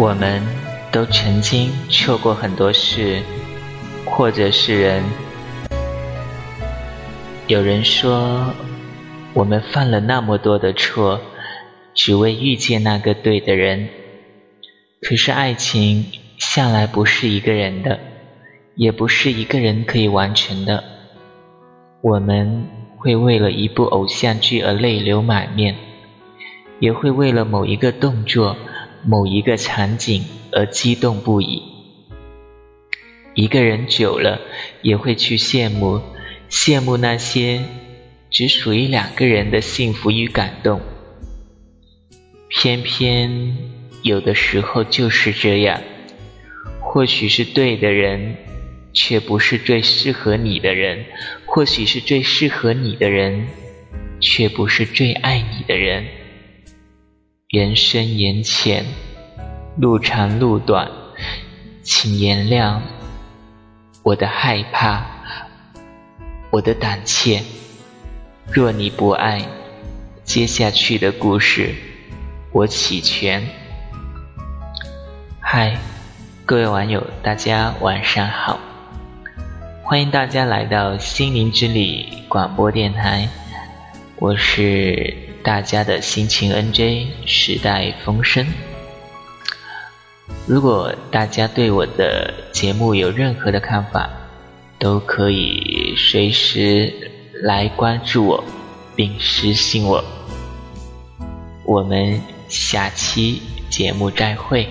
我们都曾经错过很多事，或者是人。有人说，我们犯了那么多的错，只为遇见那个对的人。可是爱情向来不是一个人的，也不是一个人可以完成的。我们会为了一部偶像剧而泪流满面，也会为了某一个动作。某一个场景而激动不已，一个人久了也会去羡慕，羡慕那些只属于两个人的幸福与感动。偏偏有的时候就是这样，或许是对的人，却不是最适合你的人；或许是最适合你的人，却不是最爱你的人。人深言浅，路长路短，请原谅我的害怕，我的胆怯。若你不爱，接下去的故事我弃权。嗨，各位网友，大家晚上好，欢迎大家来到心灵之旅广播电台，我是。大家的心情 NJ 时代风声。如果大家对我的节目有任何的看法，都可以随时来关注我，并私信我。我们下期节目再会。